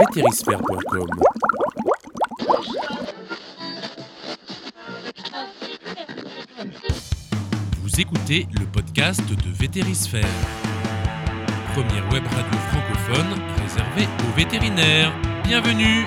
vétérisphère.com. Vous écoutez le podcast de Vétérisphère, première web radio francophone réservée aux vétérinaires. Bienvenue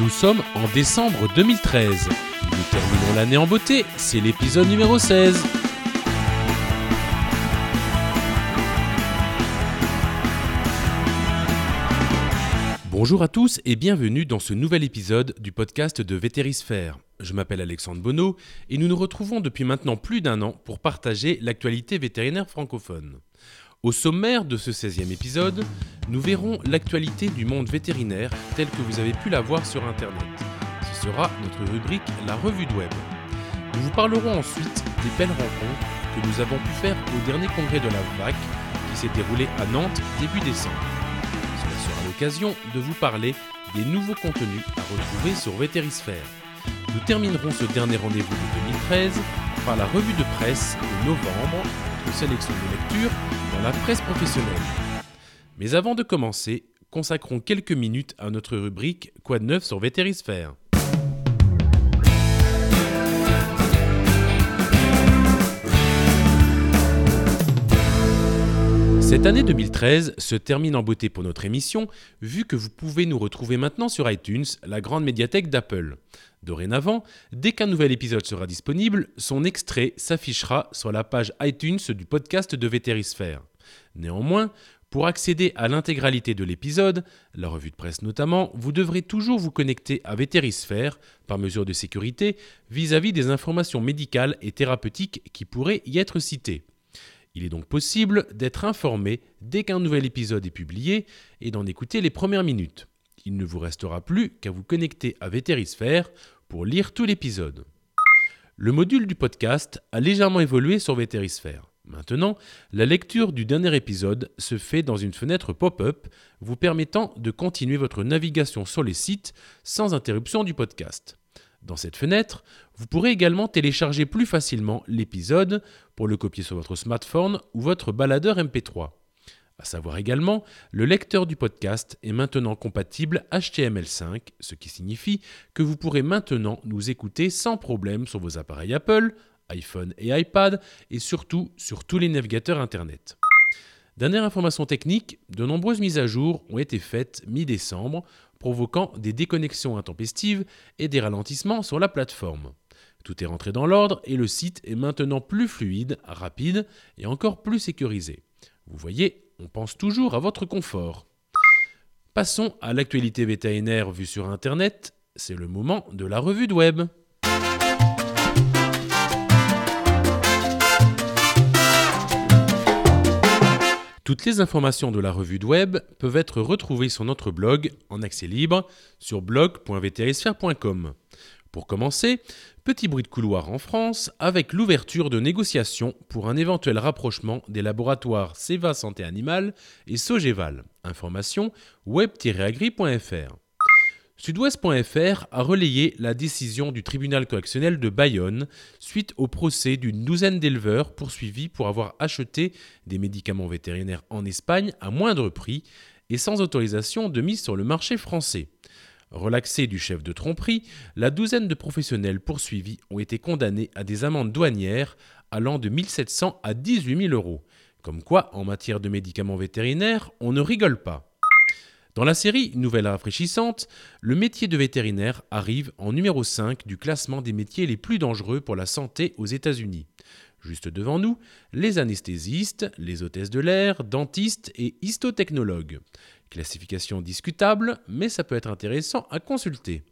Nous sommes en décembre 2013. Nous terminons l'année en beauté, c'est l'épisode numéro 16. Bonjour à tous et bienvenue dans ce nouvel épisode du podcast de Vétérisphère. Je m'appelle Alexandre Bonneau et nous nous retrouvons depuis maintenant plus d'un an pour partager l'actualité vétérinaire francophone. Au sommaire de ce 16e épisode, nous verrons l'actualité du monde vétérinaire telle que vous avez pu la voir sur Internet. Ce sera notre rubrique La revue de web. Nous vous parlerons ensuite des belles rencontres que nous avons pu faire au dernier congrès de la VAC qui s'est déroulé à Nantes début décembre. De vous parler des nouveaux contenus à retrouver sur Vétérisphère. Nous terminerons ce dernier rendez-vous de 2013 par la revue de presse de novembre, notre sélection de lecture dans la presse professionnelle. Mais avant de commencer, consacrons quelques minutes à notre rubrique Quoi de neuf sur Vétérisphère Cette année 2013 se termine en beauté pour notre émission, vu que vous pouvez nous retrouver maintenant sur iTunes, la grande médiathèque d'Apple. Dorénavant, dès qu'un nouvel épisode sera disponible, son extrait s'affichera sur la page iTunes du podcast de Vétérisphère. Néanmoins, pour accéder à l'intégralité de l'épisode, la revue de presse notamment, vous devrez toujours vous connecter à Vétérisphère, par mesure de sécurité, vis-à-vis des informations médicales et thérapeutiques qui pourraient y être citées. Il est donc possible d'être informé dès qu'un nouvel épisode est publié et d'en écouter les premières minutes. Il ne vous restera plus qu'à vous connecter à Vétérisphère pour lire tout l'épisode. Le module du podcast a légèrement évolué sur Vétérisphère. Maintenant, la lecture du dernier épisode se fait dans une fenêtre pop-up vous permettant de continuer votre navigation sur les sites sans interruption du podcast. Dans cette fenêtre, vous pourrez également télécharger plus facilement l'épisode pour le copier sur votre smartphone ou votre baladeur MP3. À savoir également, le lecteur du podcast est maintenant compatible HTML5, ce qui signifie que vous pourrez maintenant nous écouter sans problème sur vos appareils Apple, iPhone et iPad, et surtout sur tous les navigateurs Internet. Dernière information technique, de nombreuses mises à jour ont été faites mi-décembre, provoquant des déconnexions intempestives et des ralentissements sur la plateforme. Tout est rentré dans l'ordre et le site est maintenant plus fluide, rapide et encore plus sécurisé. Vous voyez, on pense toujours à votre confort. Passons à l'actualité vétérinaire vue sur Internet, c'est le moment de la revue de web. Toutes les informations de la revue de web peuvent être retrouvées sur notre blog en accès libre sur blog.vétérisphère.com. Pour commencer, petit bruit de couloir en France avec l'ouverture de négociations pour un éventuel rapprochement des laboratoires Seva Santé Animale et Sogeval. Information web-agri.fr. Sudouest.fr a relayé la décision du tribunal correctionnel de Bayonne suite au procès d'une douzaine d'éleveurs poursuivis pour avoir acheté des médicaments vétérinaires en Espagne à moindre prix et sans autorisation de mise sur le marché français. Relaxés du chef de tromperie, la douzaine de professionnels poursuivis ont été condamnés à des amendes douanières allant de 1700 à 18 000 euros. Comme quoi, en matière de médicaments vétérinaires, on ne rigole pas. Dans la série Nouvelle rafraîchissante, le métier de vétérinaire arrive en numéro 5 du classement des métiers les plus dangereux pour la santé aux États-Unis. Juste devant nous, les anesthésistes, les hôtesses de l'air, dentistes et histotechnologues. Classification discutable, mais ça peut être intéressant à consulter.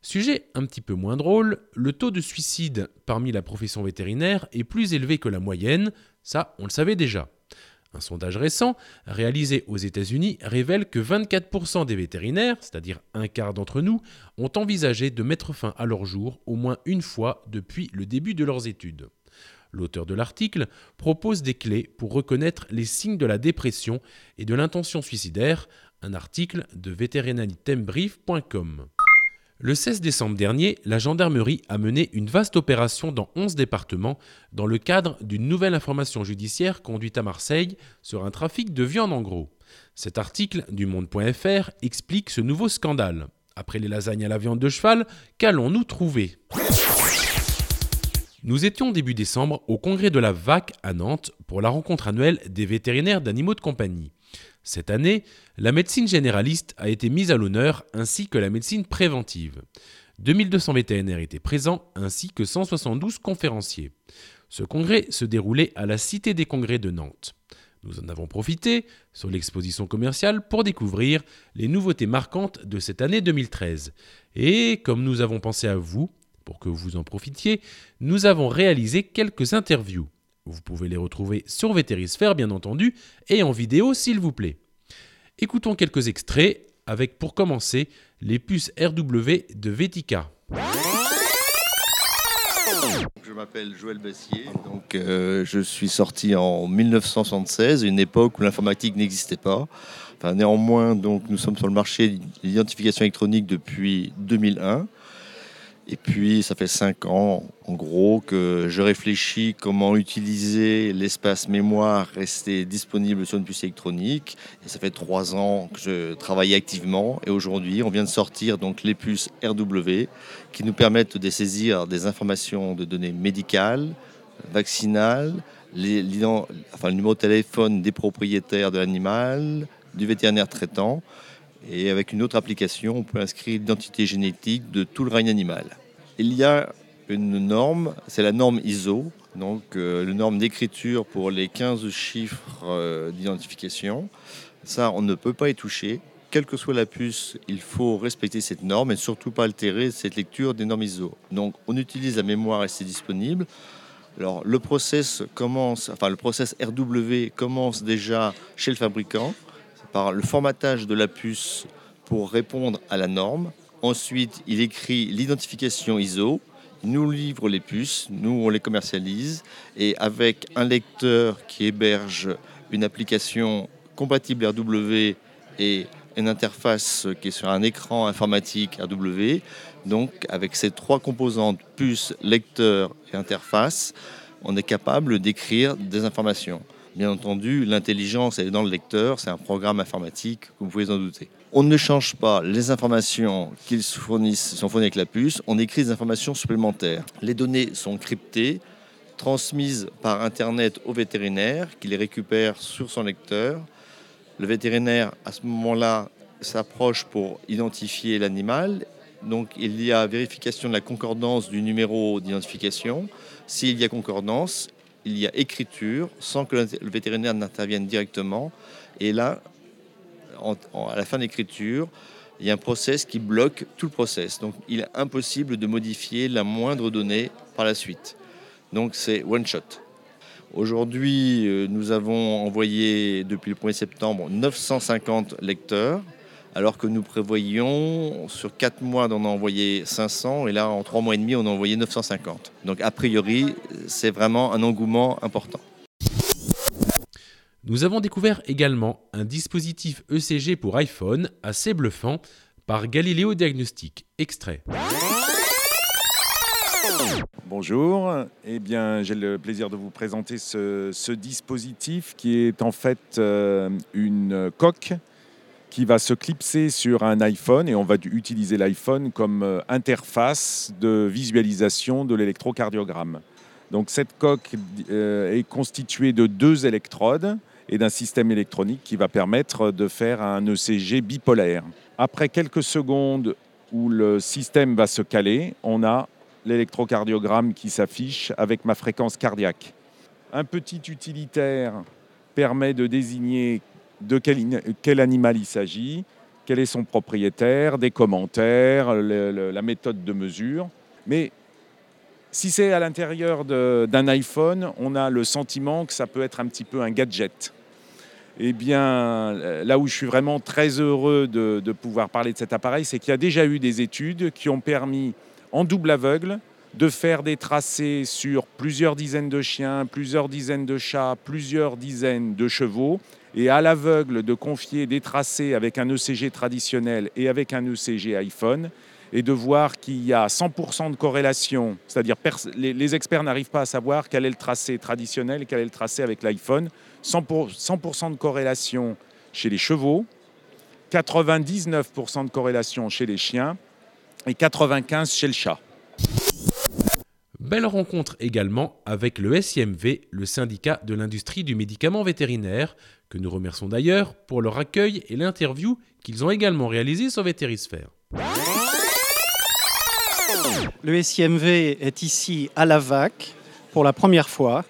Sujet un petit peu moins drôle, le taux de suicide parmi la profession vétérinaire est plus élevé que la moyenne, ça on le savait déjà. Un sondage récent, réalisé aux États-Unis, révèle que 24% des vétérinaires, c'est-à-dire un quart d'entre nous, ont envisagé de mettre fin à leur jour au moins une fois depuis le début de leurs études. L'auteur de l'article propose des clés pour reconnaître les signes de la dépression et de l'intention suicidaire, un article de veterinalitembrief.com. Le 16 décembre dernier, la gendarmerie a mené une vaste opération dans 11 départements dans le cadre d'une nouvelle information judiciaire conduite à Marseille sur un trafic de viande en gros. Cet article du monde.fr explique ce nouveau scandale. Après les lasagnes à la viande de cheval, qu'allons-nous trouver? Nous étions début décembre au congrès de la VAC à Nantes pour la rencontre annuelle des vétérinaires d'animaux de compagnie. Cette année, la médecine généraliste a été mise à l'honneur ainsi que la médecine préventive. 2200 vétérinaires étaient présents ainsi que 172 conférenciers. Ce congrès se déroulait à la Cité des Congrès de Nantes. Nous en avons profité sur l'exposition commerciale pour découvrir les nouveautés marquantes de cette année 2013. Et comme nous avons pensé à vous, pour que vous en profitiez, nous avons réalisé quelques interviews. Vous pouvez les retrouver sur Vétérisphère, bien entendu, et en vidéo, s'il vous plaît. Écoutons quelques extraits, avec pour commencer les puces RW de Vetica. Je m'appelle Joël Bassier, donc euh, je suis sorti en 1976, une époque où l'informatique n'existait pas. Enfin, néanmoins, donc, nous sommes sur le marché de l'identification électronique depuis 2001. Et puis, ça fait cinq ans, en gros, que je réfléchis comment utiliser l'espace mémoire resté disponible sur une puce électronique. Et ça fait trois ans que je travaille activement. Et aujourd'hui, on vient de sortir donc les puces RW qui nous permettent de saisir des informations de données médicales, vaccinales, les, enfin, le numéro de téléphone des propriétaires de l'animal, du vétérinaire traitant. Et avec une autre application, on peut inscrire l'identité génétique de tout le règne animal. Il y a une norme, c'est la norme ISO, donc euh, la norme d'écriture pour les 15 chiffres euh, d'identification. Ça, on ne peut pas y toucher. Quelle que soit la puce, il faut respecter cette norme et surtout pas altérer cette lecture des normes ISO. Donc, on utilise la mémoire et c'est disponible. Alors, le process commence, enfin, le process RW commence déjà chez le fabricant par le formatage de la puce pour répondre à la norme. Ensuite, il écrit l'identification ISO, il nous livre les puces, nous on les commercialise et avec un lecteur qui héberge une application compatible RW et une interface qui est sur un écran informatique RW. Donc avec ces trois composantes, puce, lecteur et interface, on est capable d'écrire des informations. Bien entendu, l'intelligence est dans le lecteur, c'est un programme informatique, vous pouvez en douter. On ne change pas les informations qu'ils fournissent, sont fournies avec la puce, on écrit des informations supplémentaires. Les données sont cryptées, transmises par Internet au vétérinaire, qui les récupère sur son lecteur. Le vétérinaire, à ce moment-là, s'approche pour identifier l'animal. Donc il y a vérification de la concordance du numéro d'identification. S'il y a concordance, il y a écriture sans que le vétérinaire n'intervienne directement. Et là, à la fin de l'écriture, il y a un process qui bloque tout le process. Donc il est impossible de modifier la moindre donnée par la suite. Donc c'est one shot. Aujourd'hui, euh, nous avons envoyé depuis le 1er septembre 950 lecteurs alors que nous prévoyions sur 4 mois d'en envoyer 500 et là en 3 mois et demi on a envoyé 950. Donc a priori c'est vraiment un engouement important. Nous avons découvert également un dispositif ECG pour iPhone assez bluffant par Galileo Diagnostic. Extrait. Bonjour, eh bien j'ai le plaisir de vous présenter ce, dispositif qui est en fait euh, une coque qui va se clipser sur un iPhone et on va utiliser l'iPhone comme euh, interface de visualisation de l'électrocardiogramme. Donc cette coque euh, est constituée de deux électrodes et d'un système électronique qui va permettre de faire un ECG bipolaire. Après quelques secondes où le système va se caler, on a l'électrocardiogramme qui s'affiche avec ma fréquence cardiaque. Un petit utilitaire permet de désigner de quel, animal il s'agit, quel est son propriétaire, des commentaires, la méthode de mesure. Mais si c'est à l'intérieur d'un iPhone, on a le sentiment que ça peut être un petit peu un gadget. Eh bien, là où je suis vraiment très heureux de, de pouvoir parler de cet appareil, c'est qu'il y a déjà eu des études qui ont permis, en double aveugle, de faire des tracés sur plusieurs dizaines de chiens, plusieurs dizaines de chats, plusieurs dizaines de chevaux, et à l'aveugle de confier des tracés avec un ECG traditionnel et avec un ECG iPhone, et de voir qu'il y a 100% de corrélation, c'est-à-dire les, experts n'arrivent pas à savoir quel est le tracé traditionnel et quel est le tracé avec l'iPhone. 100%, de corrélation chez les chevaux, 99% de corrélation chez les chiens et 95% chez le chat. Belle rencontre également avec le SIMV, le syndicat de l'industrie du médicament vétérinaire, que nous remercions d'ailleurs pour leur accueil et l'interview qu'ils ont également réalisé sur Vétérisphère. Le SIMV est ici à la VAC pour la première fois,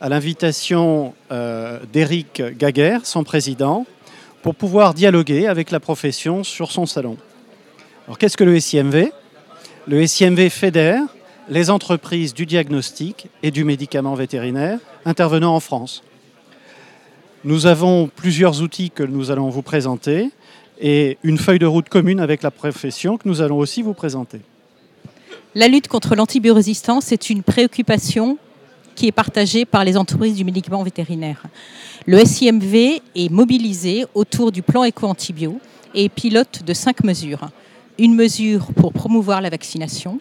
à l'invitation euh, d'Éric Gaguerre, son président, pour pouvoir dialoguer avec la profession sur son salon. Alors qu'est-ce que le SIMV Le SIMV fédère les entreprises du diagnostic et du médicament vétérinaire intervenant en France. Nous avons plusieurs outils que nous allons vous présenter et une feuille de route commune avec la profession que nous allons aussi vous présenter. La lutte contre l'antibiorésistance est une préoccupation qui est partagée par les entreprises du médicament vétérinaire. Le SIMV est mobilisé autour du plan éco-antibio et pilote de cinq mesures. Une mesure pour promouvoir la vaccination,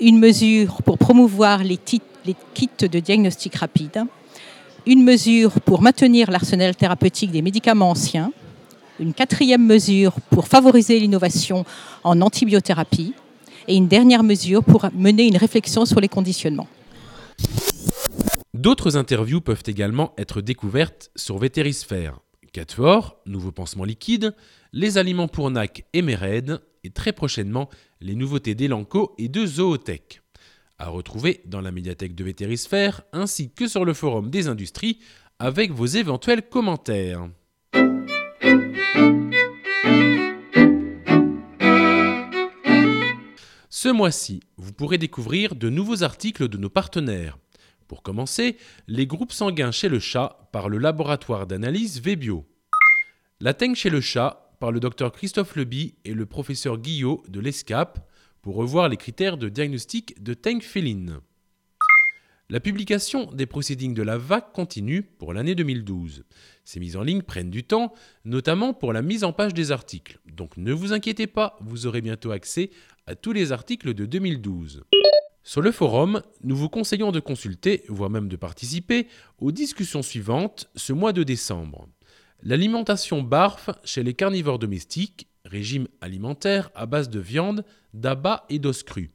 une mesure pour promouvoir les, kits de diagnostic rapide, une mesure pour maintenir l'arsenal thérapeutique des médicaments anciens, une quatrième mesure pour favoriser l'innovation en antibiothérapie et une dernière mesure pour mener une réflexion sur les conditionnements. D'autres interviews peuvent également être découvertes sur Vétérisphère. Catfor, nouveau pansement liquide, les aliments pour NAC et Mered, et très prochainement les nouveautés d'Elanco et de Zootech. À retrouver dans la médiathèque de Vétérisphère ainsi que sur le forum des industries avec vos éventuels commentaires. Ce mois-ci, vous pourrez découvrir de nouveaux articles de nos partenaires. Pour commencer, les groupes sanguins chez le chat par le laboratoire d'analyse VBio. La teigne chez le chat par le docteur Christophe Leby et le professeur Guillot de l'ESCAP pour revoir les critères de diagnostic de Tank féline. La publication des proceedings de la VAC continue pour l'année 2012. Ces mises en ligne prennent du temps, notamment pour la mise en page des articles. Donc ne vous inquiétez pas, vous aurez bientôt accès à tous les articles de 2012. Sur le forum, nous vous conseillons de consulter, voire même de participer, aux discussions suivantes ce mois de décembre. L'alimentation BARF chez les carnivores domestiques, régime alimentaire à base de viande, d'abats et d'os crus.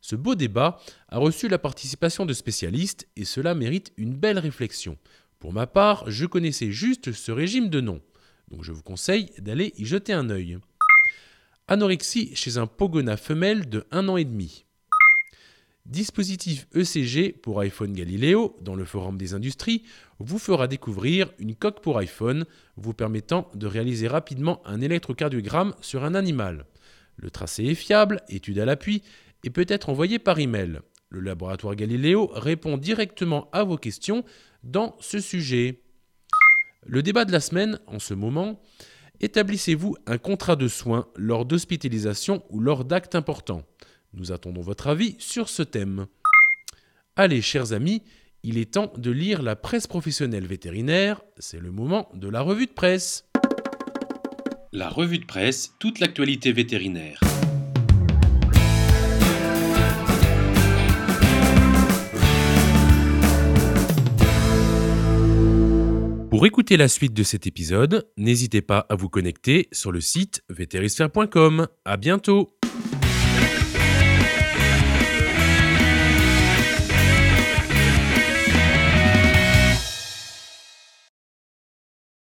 Ce beau débat a reçu la participation de spécialistes et cela mérite une belle réflexion. Pour ma part, je connaissais juste ce régime de nom, donc je vous conseille d'aller y jeter un œil. Anorexie chez un Pogona femelle de 1 an et demi. Dispositif ECG pour iPhone Galileo dans le Forum des industries vous fera découvrir une coque pour iPhone vous permettant de réaliser rapidement un électrocardiogramme sur un animal. Le tracé est fiable, étude à l'appui, et peut être envoyé par email. Le laboratoire Galileo répond directement à vos questions dans ce sujet. Le débat de la semaine, en ce moment, établissez-vous un contrat de soins lors d'hospitalisation ou lors d'actes importants? Nous attendons votre avis sur ce thème. Allez, chers amis, il est temps de lire la presse professionnelle vétérinaire. C'est le moment de la revue de presse. La revue de presse, toute l'actualité vétérinaire. Pour écouter la suite de cet épisode, n'hésitez pas à vous connecter sur le site vétérisphère.com. À bientôt!